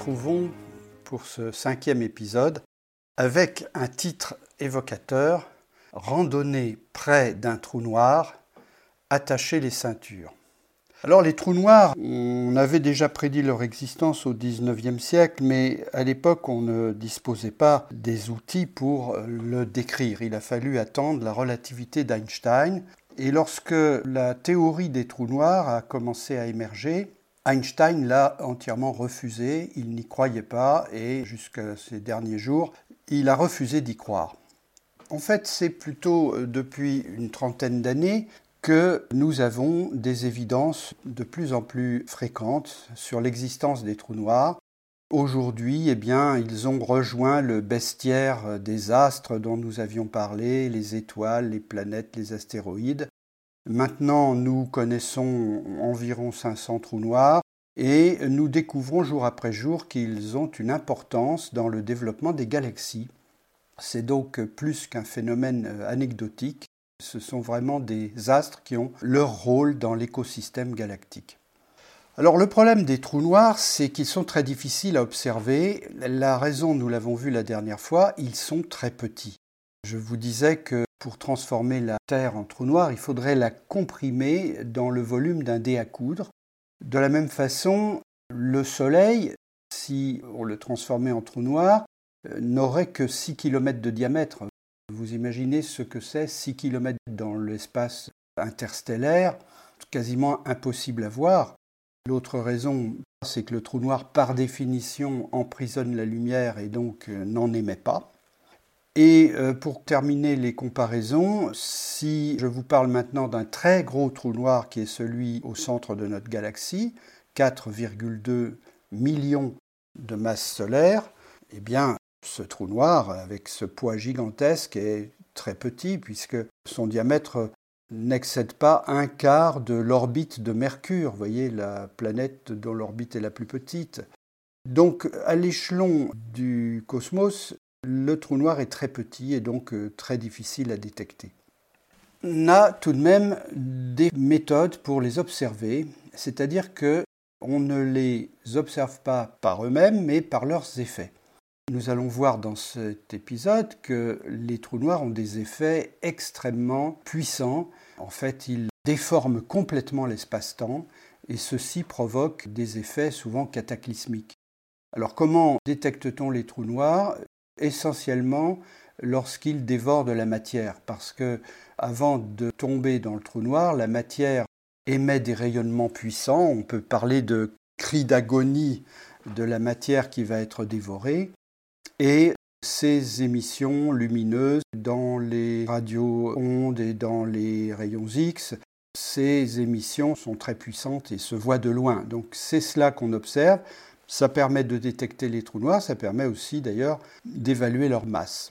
Retrouvons pour ce cinquième épisode avec un titre évocateur Randonnée près d'un trou noir, attacher les ceintures. Alors les trous noirs, on avait déjà prédit leur existence au XIXe siècle, mais à l'époque on ne disposait pas des outils pour le décrire. Il a fallu attendre la relativité d'Einstein. Et lorsque la théorie des trous noirs a commencé à émerger, Einstein l'a entièrement refusé, il n'y croyait pas et jusqu'à ces derniers jours, il a refusé d'y croire. En fait, c'est plutôt euh, depuis une trentaine d'années que nous avons des évidences de plus en plus fréquentes sur l'existence des trous noirs. Aujourd'hui, eh bien, ils ont rejoint le bestiaire des astres dont nous avions parlé, les étoiles, les planètes, les astéroïdes. Maintenant, nous connaissons environ 500 trous noirs et nous découvrons jour après jour qu'ils ont une importance dans le développement des galaxies. C'est donc plus qu'un phénomène euh, anecdotique, ce sont vraiment des astres qui ont leur rôle dans l'écosystème galactique. Alors le problème des trous noirs, c'est qu'ils sont très difficiles à observer. La raison, nous l'avons vu la dernière fois, ils sont très petits. Je vous disais que pour transformer la Terre en trou noir, il faudrait la comprimer dans le volume d'un dé à coudre. De la même façon, le Soleil, si on le transformait en trou noir, euh, n'aurait que 6 km de diamètre. Vous imaginez ce que c'est 6 km dans l'espace interstellaire, quasiment impossible à voir. L'autre raison, c'est que le trou noir, par définition, emprisonne la lumière et donc euh, n'en émet pas. Et euh, pour terminer les comparaisons, si je vous parle maintenant d'un très gros trou noir qui est celui au centre de notre galaxie, 4,2 millions de masses solaires, eh bien, ce trou noir, avec ce poids gigantesque, est très petit puisque son diamètre n'excède pas un quart de l'orbite de Mercure, vous voyez, la planète dont l'orbite est la plus petite. Donc, à l'échelon du cosmos, le trou noir est très petit et donc euh, très difficile à détecter. On a tout de même des méthodes pour les observer, c'est-à-dire que on ne les observe pas par eux-mêmes, mais par leurs effets. Nous allons voir dans cet épisode que les trous noirs ont des effets extrêmement puissants. En fait, ils déforment complètement l'espace-temps et ceci provoque des effets souvent cataclysmiques. Alors comment détecte-t-on les trous noirs? Essentiellement lorsqu'ils dévorent de la matière, parce que avant de tomber dans le trou noir, la matière émet des rayonnements puissants. On peut parler de cris d'agonie de la matière qui va être dévorée. Et ces émissions lumineuses dans les radio-ondes et dans les rayons X, ces émissions sont très puissantes et se voient de loin. Donc c'est cela qu'on observe. Ça permet de détecter les trous noirs, ça permet aussi d'ailleurs d'évaluer leur masse.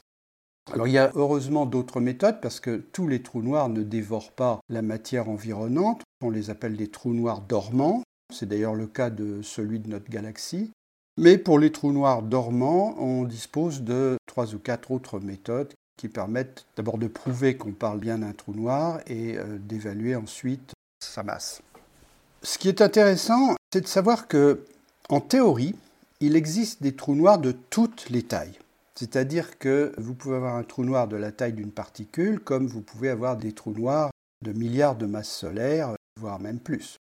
Alors il y a heureusement d'autres méthodes parce que tous les trous noirs ne dévorent pas la matière environnante. On les appelle des trous noirs dormants. C'est d'ailleurs le cas de celui de notre galaxie. Mais pour les trous noirs dormants, on dispose de trois ou quatre autres méthodes qui permettent d'abord de prouver qu'on parle bien d'un trou noir et euh, d'évaluer ensuite sa masse. Ce qui est intéressant, c'est de savoir que, en théorie, il existe des trous noirs de toutes les tailles. C'est-à-dire que vous pouvez avoir un trou noir de la taille d'une particule, comme vous pouvez avoir des trous noirs de milliards de masses solaires, voire même plus.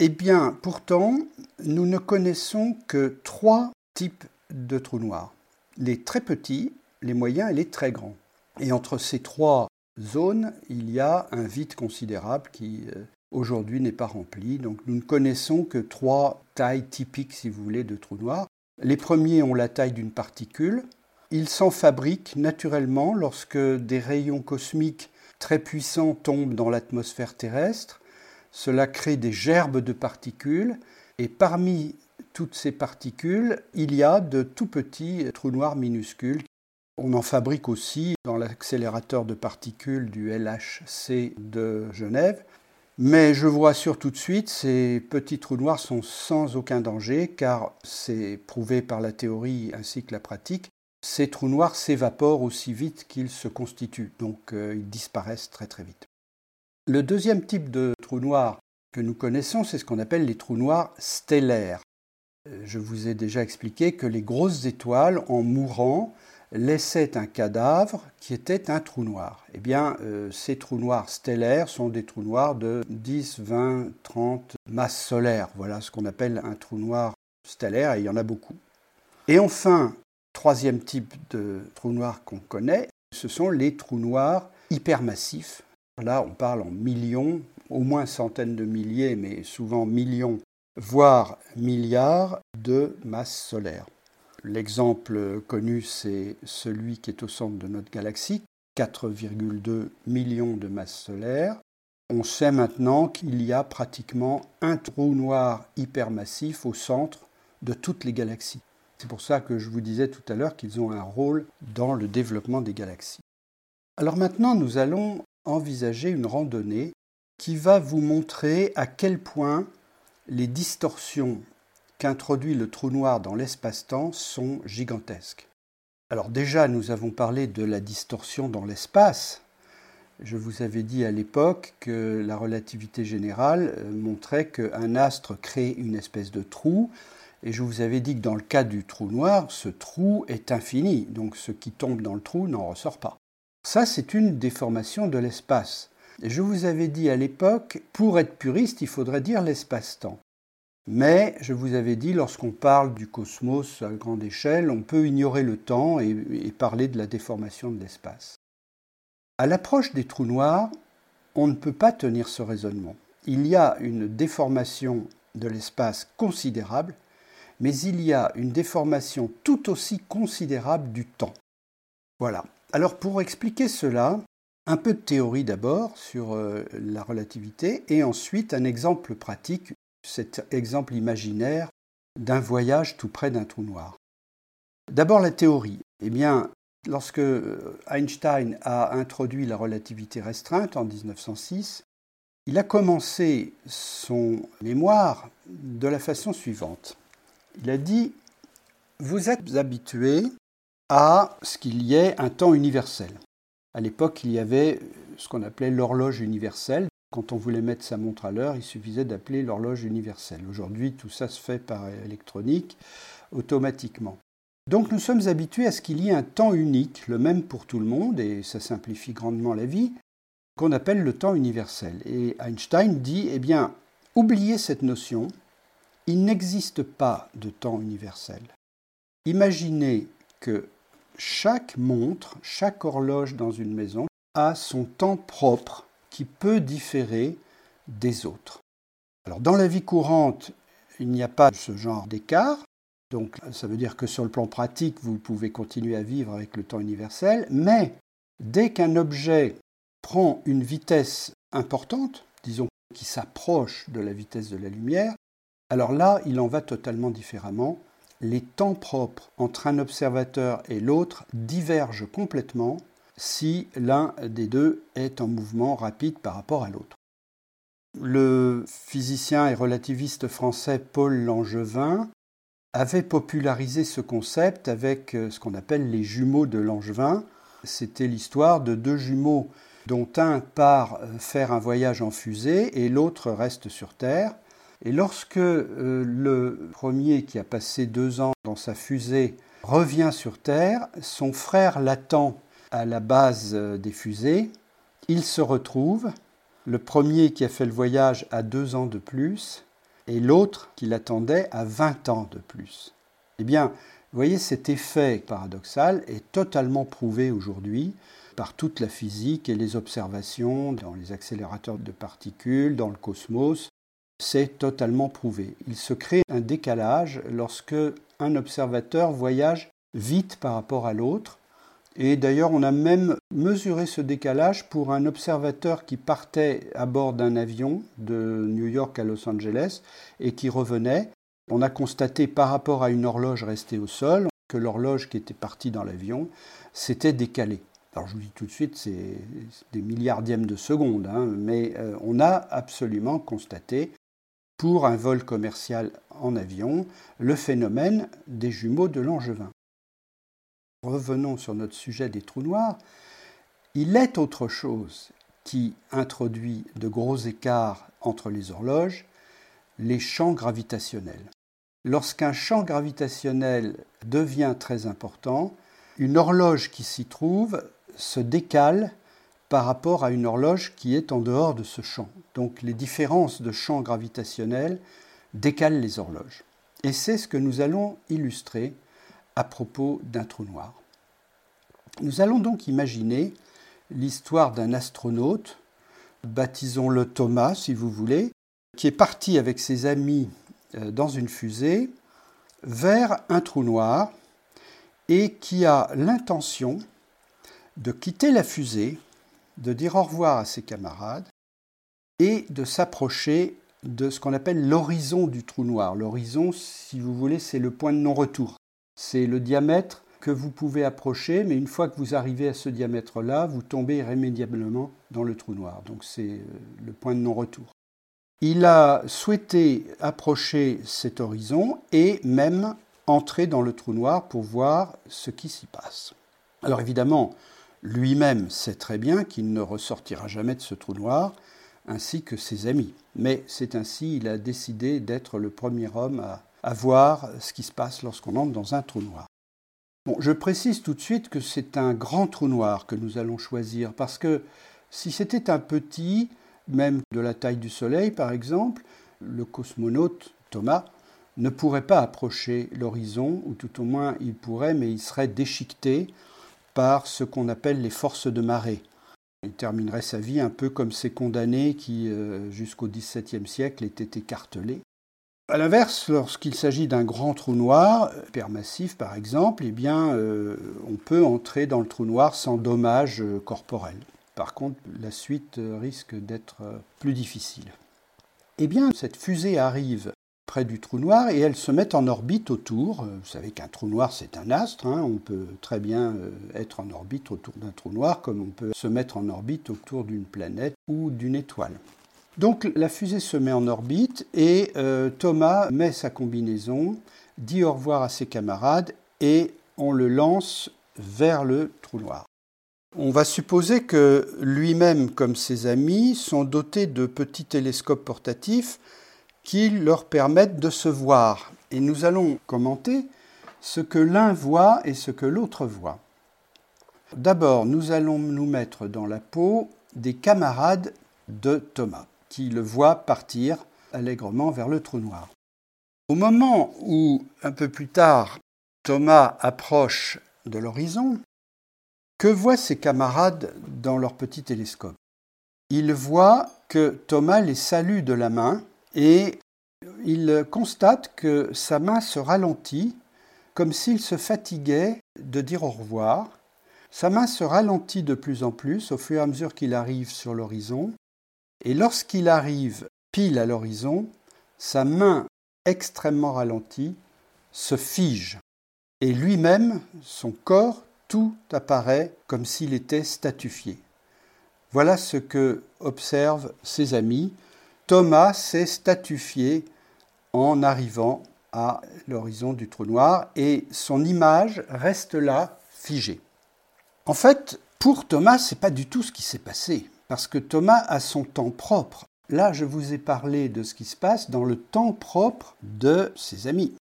Eh bien, pourtant, nous ne connaissons que trois types de trous noirs. Les très petits, les moyens et les très grands. Et entre ces trois zones, il y a un vide considérable qui euh, aujourd'hui n'est pas rempli. Donc nous ne connaissons que trois tailles typiques, si vous voulez, de trous noirs. Les premiers ont la taille d'une particule. Ils s'en fabriquent naturellement lorsque des rayons cosmiques très puissants tombent dans l'atmosphère terrestre cela crée des gerbes de particules et parmi toutes ces particules, il y a de tout petits trous noirs minuscules. On en fabrique aussi dans l'accélérateur de particules du LHC de Genève. Mais je vous rassure tout de suite, ces petits trous noirs sont sans aucun danger car c'est prouvé par la théorie ainsi que la pratique. Ces trous noirs s'évaporent aussi vite qu'ils se constituent, donc euh, ils disparaissent très très vite. Le deuxième type de trou noir que nous connaissons, c'est ce qu'on appelle les trous noirs stellaires. Je vous ai déjà expliqué que les grosses étoiles, en mourant, laissaient un cadavre qui était un trou noir. Eh bien, euh, ces trous noirs stellaires sont des trous noirs de 10, 20, 30 masses solaires. Voilà ce qu'on appelle un trou noir stellaire, et il y en a beaucoup. Et enfin, troisième type de trou noir qu'on connaît, ce sont les trous noirs hypermassifs. Là, on parle en millions, au moins centaines de milliers, mais souvent millions, voire milliards de masses solaires. L'exemple connu, c'est celui qui est au centre de notre galaxie, 4,2 millions de masses solaires. On sait maintenant qu'il y a pratiquement un trou noir hypermassif au centre de toutes les galaxies. C'est pour ça que je vous disais tout à l'heure qu'ils ont un rôle dans le développement des galaxies. Alors maintenant, nous allons envisager une randonnée qui va vous montrer à quel point les distorsions qu'introduit le trou noir dans l'espace-temps sont gigantesques. Alors déjà, nous avons parlé de la distorsion dans l'espace. Je vous avais dit à l'époque que la relativité générale euh, montrait qu'un astre crée une espèce de trou, et je vous avais dit que dans le cas du trou noir, ce trou est infini, donc ce qui tombe dans le trou n'en ressort pas. Ça, c'est une déformation de l'espace. Je vous avais dit à l'époque, pour être puriste, il faudrait dire l'espace-temps. Mais je vous avais dit, lorsqu'on parle du cosmos à grande échelle, on peut ignorer le temps et, parler de la déformation de l'espace. À l'approche des trous noirs, on ne peut pas tenir ce raisonnement. Il y a une déformation de l'espace considérable, mais il y a une déformation tout aussi considérable du temps. Voilà. Alors pour expliquer cela, un peu de théorie d'abord sur euh, la relativité et ensuite un exemple pratique, cet exemple imaginaire d'un voyage tout près d'un trou noir. D'abord la théorie. Eh bien, lorsque euh, Einstein a introduit la relativité restreinte en 1906, il a commencé son mémoire de la façon suivante. Il a dit Vous êtes habitués à ce qu'il y ait un temps universel. À l'époque, il y avait ce qu'on appelait l'horloge universelle, quand on voulait mettre sa montre à l'heure, il suffisait d'appeler l'horloge universelle. Aujourd'hui, tout ça se fait par électronique, automatiquement. Donc nous sommes habitués à ce qu'il y ait un temps unique, le même pour tout le monde, et ça simplifie grandement la vie, qu'on appelle le temps universel. Et Einstein dit, eh bien, oubliez cette notion, il n'existe pas de temps universel. Imaginez que chaque montre, chaque horloge dans une maison a son temps propre qui peut différer des autres. Dans la vie courante, il n'y a pas ce genre d'écart. Donc ça veut dire que sur le plan pratique, vous pouvez continuer à vivre avec le temps universel, mais dès qu'un objet prend une vitesse importante, disons qui s'approche de la vitesse de la lumière, alors là, il en va totalement différemment. Les temps propres entre un observateur et l'autre divergent complètement si l'un des deux est en mouvement rapide par rapport à l'autre. Le physicien et relativiste français Paul Langevin avait popularisé ce concept avec euh, ce qu'on appelle les jumeaux de Langevin. C'était l'histoire de deux jumeaux dont un part euh, faire un voyage en fusée et l'autre reste sur Terre. Et lorsque euh, le premier qui a passé deux ans dans sa fusée revient sur Terre, son frère l'attend à la base euh, des fusées, il se retrouve, le premier qui a fait le voyage a deux ans de plus, et l'autre qui l'attendait a 20 ans de plus. Eh bien, vous voyez, cet effet paradoxal est totalement prouvé aujourd'hui par toute la physique et les observations dans les accélérateurs de particules, dans le cosmos. C'est totalement prouvé. Il se crée un décalage lorsque un observateur voyage vite par rapport à l'autre et d'ailleurs, on a même mesuré ce décalage pour un observateur qui partait à bord d'un avion de New York à Los Angeles et qui revenait. On a constaté par rapport à une horloge restée au sol que l'horloge qui était partie dans l'avion s'était décalée. Alors je vous dis tout de suite, c'est des milliardièmes de secondes, hein, mais euh, on a absolument constaté pour un vol commercial en avion le phénomène des jumeaux de Langevin revenons sur notre sujet des trous noirs, il est autre chose qui introduit de gros écarts entre les horloges, les champs gravitationnels. lorsqu'un champ gravitationnel devient très important, une horloge qui s'y trouve se décale par rapport à une horloge qui est en dehors de ce champ. Donc les différences de champ gravitationnel décalent les horloges. Et c'est ce que nous allons illustrer à propos d'un trou noir. Nous allons donc imaginer l'histoire d'un astronaute, baptisons-le Thomas si vous voulez, qui est parti avec ses amis euh, dans une fusée vers un trou noir et qui a l'intention de quitter la fusée, de dire au revoir à ses camarades et de s'approcher de ce qu'on appelle l'horizon du trou noir. L'horizon, si vous voulez, c'est le point de non-retour. C'est le diamètre que vous pouvez approcher, mais une fois que vous arrivez à ce diamètre-là, vous tombez irrémédiablement dans le trou noir. Donc c'est euh, le point de non-retour. Il a souhaité approcher cet horizon et même entrer dans le trou noir pour voir ce qui s'y passe. Alors évidemment, lui-même sait très bien qu'il ne ressortira jamais de ce trou noir, ainsi que ses amis. Mais c'est ainsi, il a décidé d'être le premier homme à, à voir ce qui se passe lorsqu'on entre dans un trou noir. Je précise tout de suite que c'est un grand trou noir que nous allons choisir, parce que si c'était un petit, même de la taille du Soleil par exemple, le cosmonaute Thomas ne pourrait pas approcher l'horizon, ou tout au moins il pourrait, mais il serait déchiqueté par ce qu'on appelle les forces de marée. Il terminerait sa vie un peu comme ces condamnés qui, euh, jusqu'au XVIIe siècle, étaient écartelés. A l'inverse, lorsqu'il s'agit d'un grand trou noir, hypermassif par exemple, eh euh, on peut entrer dans le trou noir sans dommage euh, corporel. Par contre, la suite risque d'être plus difficile. Eh bien, cette fusée arrive près du trou noir et elle se met en orbite autour. Vous savez qu'un trou noir, c'est un astre. Hein. On peut très bien euh, être en orbite autour d'un trou noir comme on peut se mettre en orbite autour d'une planète ou d'une étoile. Donc la fusée se met en orbite et euh, Thomas met sa combinaison, dit au revoir à ses camarades et on le lance vers le trou noir. On va supposer que lui-même comme ses amis sont dotés de petits télescopes portatifs qui leur permettent de se voir. Et nous allons commenter ce que l'un voit et ce que l'autre voit. D'abord, nous allons nous mettre dans la peau des camarades de Thomas, qui le voient partir allègrement vers le trou noir. Au moment où, un peu plus tard, Thomas approche de l'horizon, que voient ses camarades dans leur petit télescope? Ils voient que Thomas les salue de la main et ils constatent que sa main se ralentit comme s'il se fatiguait de dire au revoir. Sa main se ralentit de plus en plus au fur et à mesure qu'il arrive sur l'horizon. Et lorsqu'il arrive pile à l'horizon, sa main extrêmement ralentie se fige. Et lui-même, son corps tout apparaît comme s'il était statufié. Voilà ce que observent ses amis. Thomas s'est statufié en arrivant à l'horizon du trou noir et son image reste là figée. En fait, pour Thomas, ce n'est pas du tout ce qui s'est passé, parce que Thomas a son temps propre. Là, je vous ai parlé de ce qui se passe dans le temps propre de ses amis.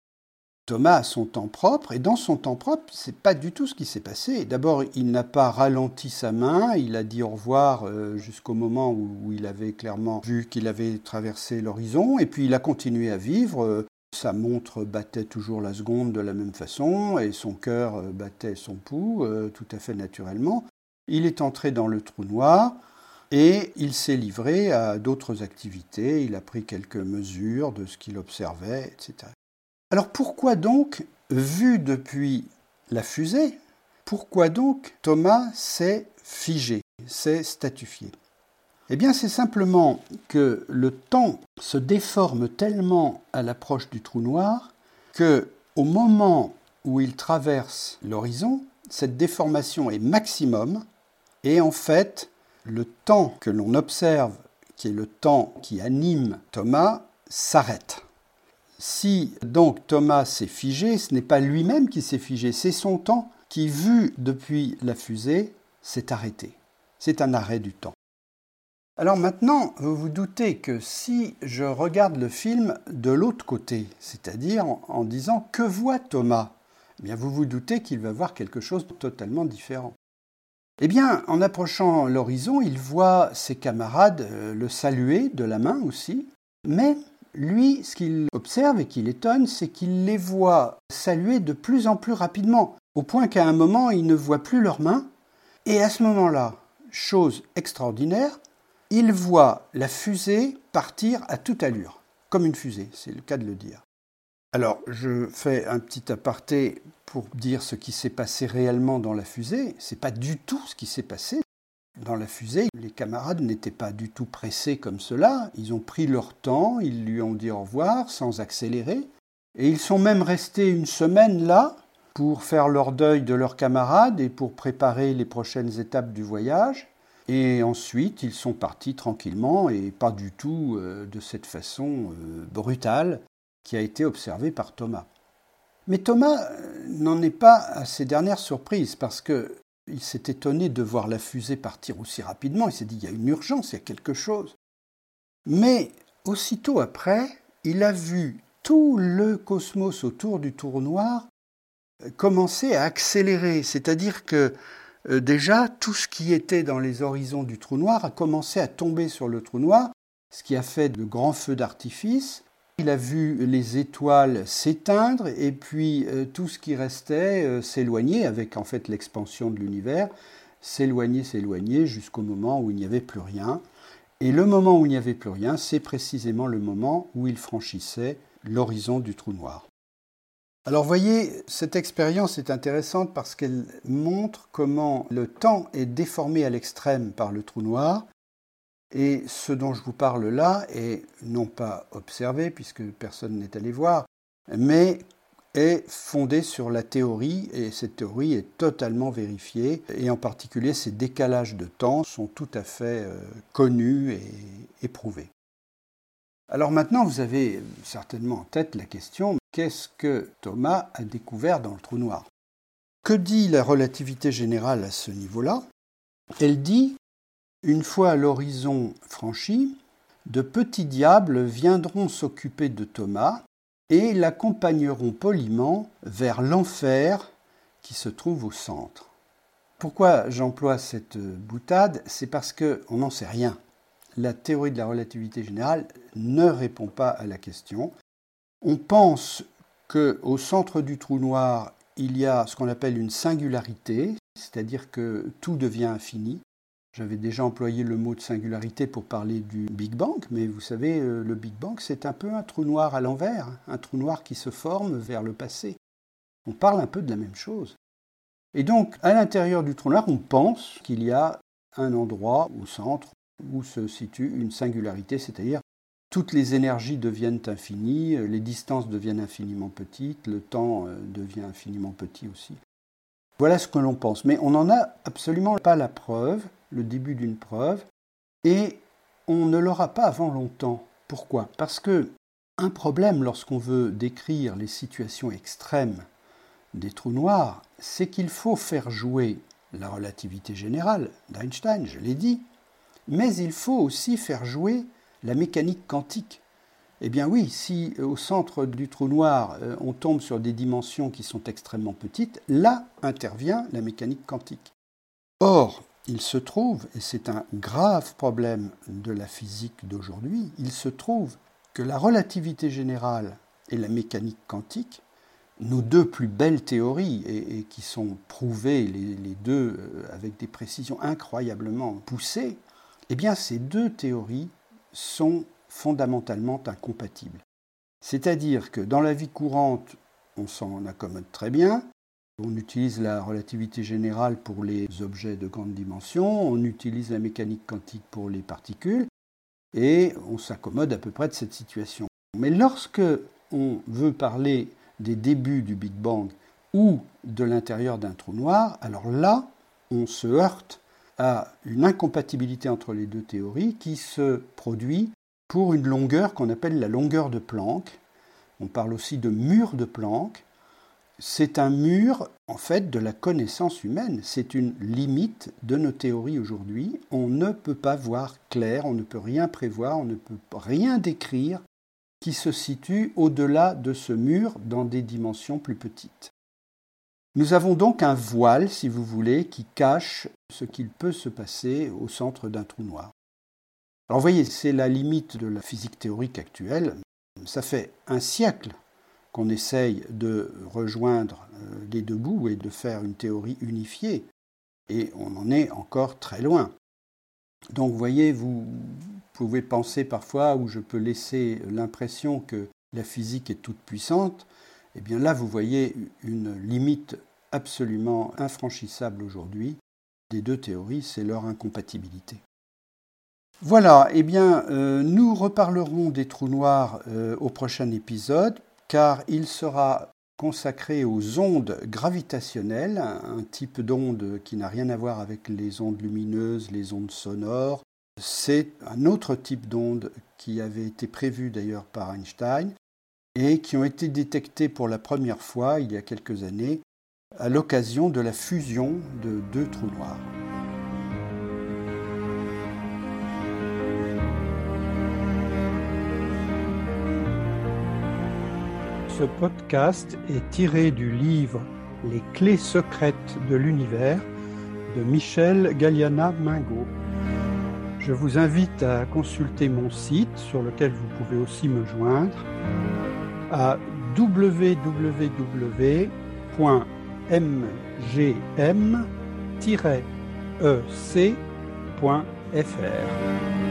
Thomas a son temps propre, et dans son temps propre, c'est pas du tout ce qui s'est passé. D'abord, il n'a pas ralenti sa main, il a dit au revoir euh, jusqu'au moment où, il avait clairement vu qu'il avait traversé l'horizon, et puis il a continué à vivre. Sa montre battait toujours la seconde de la même façon, et son cœur euh, battait son pouls euh, tout à fait naturellement. Il est entré dans le trou noir, et il s'est livré à d'autres activités, il a pris quelques mesures de ce qu'il observait, etc. Alors pourquoi donc, vu depuis la fusée, pourquoi donc Thomas s'est figé, s'est statufié? Eh bien c'est simplement que le temps se déforme tellement à l'approche du trou noir que au moment où il traverse l'horizon, cette déformation est maximum. Et en fait le temps que l'on observe, qui est le temps qui anime Thomas, s'arrête. Si donc Thomas s'est figé, ce n'est pas lui-même qui s'est figé, c'est son temps qui, vu depuis la fusée, s'est arrêté. C'est un arrêt du temps. Alors maintenant, vous vous doutez que si je regarde le film de l'autre côté, c'est-à-dire en, disant que voit Thomas, eh bien vous vous doutez qu'il va voir quelque chose de totalement différent. Eh bien, en approchant l'horizon, il voit ses camarades euh, le saluer de la main aussi, mais lui, ce qu'il observe et qui l'étonne, c'est qu'il les voit saluer de plus en plus rapidement, au point qu'à un moment, il ne voit plus leurs mains, et à ce moment-là, chose extraordinaire, il voit la fusée partir à toute allure, comme une fusée, c'est le cas de le dire. Alors, je fais un petit aparté pour dire ce qui s'est passé réellement dans la fusée. C'est pas du tout ce qui s'est passé. Dans la fusée, les camarades n'étaient pas du tout pressés comme cela. Ils ont pris leur temps, ils lui ont dit au revoir sans accélérer. Et ils sont même restés une semaine là pour faire leur deuil de leurs camarades et pour préparer les prochaines étapes du voyage. Et ensuite, ils sont partis tranquillement et pas du tout euh, de cette façon euh, brutale qui a été observée par Thomas. Mais Thomas euh, n'en est pas à ses dernières surprises parce que il s'est étonné de voir la fusée partir aussi rapidement. Il s'est dit il y a une urgence, il y a quelque chose. Mais aussitôt après, il a vu tout le cosmos autour du tour noir commencer à accélérer. C'est-à-dire que euh, déjà, tout ce qui était dans les horizons du trou noir a commencé à tomber sur le trou noir, ce qui a fait de grands feux d'artifice. Il a vu les étoiles s'éteindre et puis euh, tout ce qui restait euh, s'éloigner avec en fait l'expansion de l'univers, s'éloigner, s'éloigner jusqu'au moment où il n'y avait plus rien. Et le moment où il n'y avait plus rien, c'est précisément le moment où il franchissait l'horizon du trou noir. Alors voyez, cette expérience est intéressante parce qu'elle montre comment le temps est déformé à l'extrême par le trou noir. Et ce dont je vous parle là est non pas observé, puisque personne n'est allé voir, mais est fondé sur la théorie, et cette théorie est totalement vérifiée, et en particulier ces décalages de temps sont tout à fait euh, connus et éprouvés. Alors maintenant, vous avez certainement en tête la question, qu'est-ce que Thomas a découvert dans le trou noir? Que dit la relativité générale à ce niveau-là? Elle dit, une fois l'horizon franchi, de petits diables viendront s'occuper de Thomas et l'accompagneront poliment vers l'enfer qui se trouve au centre. Pourquoi j'emploie cette boutade? C'est parce qu'on n'en sait rien la théorie de la relativité générale ne répond pas à la question. On pense qu'au centre du trou noir, il y a ce qu'on appelle une singularité, c'est-à-dire que tout devient infini. J'avais déjà employé le mot de singularité pour parler du Big Bang, mais vous savez, euh, le Big Bang, c'est un peu un trou noir à l'envers, un trou noir qui se forme vers le passé. On parle un peu de la même chose. Et donc, à l'intérieur du trou noir, on pense qu'il y a un endroit au centre où se situe une singularité, c'est-à-dire toutes les énergies deviennent infinies, les distances deviennent infiniment petites, le temps euh, devient infiniment petit aussi. Voilà ce que l'on pense, mais on n'en a absolument pas la preuve, le début d'une preuve, et on ne l'aura pas avant longtemps. Pourquoi? Parce que un problème lorsqu'on veut décrire les situations extrêmes des trous noirs, c'est qu'il faut faire jouer la relativité générale d'Einstein, je l'ai dit, mais il faut aussi faire jouer la mécanique quantique. Eh bien oui, si au centre du trou noir, euh, on tombe sur des dimensions qui sont extrêmement petites, là intervient la mécanique quantique. Or, il se trouve, et c'est un grave problème de la physique d'aujourd'hui, il se trouve que la relativité générale et la mécanique quantique, nos deux plus belles théories, et, qui sont prouvées les deux euh, avec des précisions incroyablement poussées, eh bien, ces deux théories sont fondamentalement incompatibles. C'est-à-dire que dans la vie courante, on s'en accommode très bien. On utilise la relativité générale pour les objets de grande dimension, on utilise la mécanique quantique pour les particules, et on s'accommode à peu près de cette situation. Mais lorsque on veut parler des débuts du Big Bang ou de l'intérieur d'un trou noir, alors là, on se heurte à une incompatibilité entre les deux théories qui se produit pour une longueur qu'on appelle la longueur de Planck. On parle aussi de mur de Planck. C'est un mur, en fait, de la connaissance humaine. C'est une limite de nos théories aujourd'hui. On ne peut pas voir clair, on ne peut rien prévoir, on ne peut rien décrire qui se situe au-delà de ce mur dans des dimensions plus petites. Nous avons donc un voile, si vous voulez, qui cache ce qu'il peut se passer au centre d'un trou noir. Alors vous voyez, c'est la limite de la physique théorique actuelle. Ça fait un siècle qu'on essaye de rejoindre euh, les deux bouts et de faire une théorie unifiée. Et on en est encore très loin. Donc voyez, vous pouvez penser parfois, ou je peux laisser l'impression que la physique est toute puissante, eh bien là vous voyez une limite absolument infranchissable aujourd'hui des deux théories, c'est leur incompatibilité. Voilà, eh bien, euh, nous reparlerons des trous noirs euh, au prochain épisode, car il sera consacré aux ondes gravitationnelles, un type d'onde qui n'a rien à voir avec les ondes lumineuses, les ondes sonores. C'est un autre type d'onde qui avait été prévu d'ailleurs par Einstein et qui ont été détectées pour la première fois il y a quelques années à l'occasion de la fusion de deux trous noirs. Ce podcast est tiré du livre Les clés secrètes de l'univers de Michel Galliana Mingo. Je vous invite à consulter mon site sur lequel vous pouvez aussi me joindre à www.mgm-ec.fr.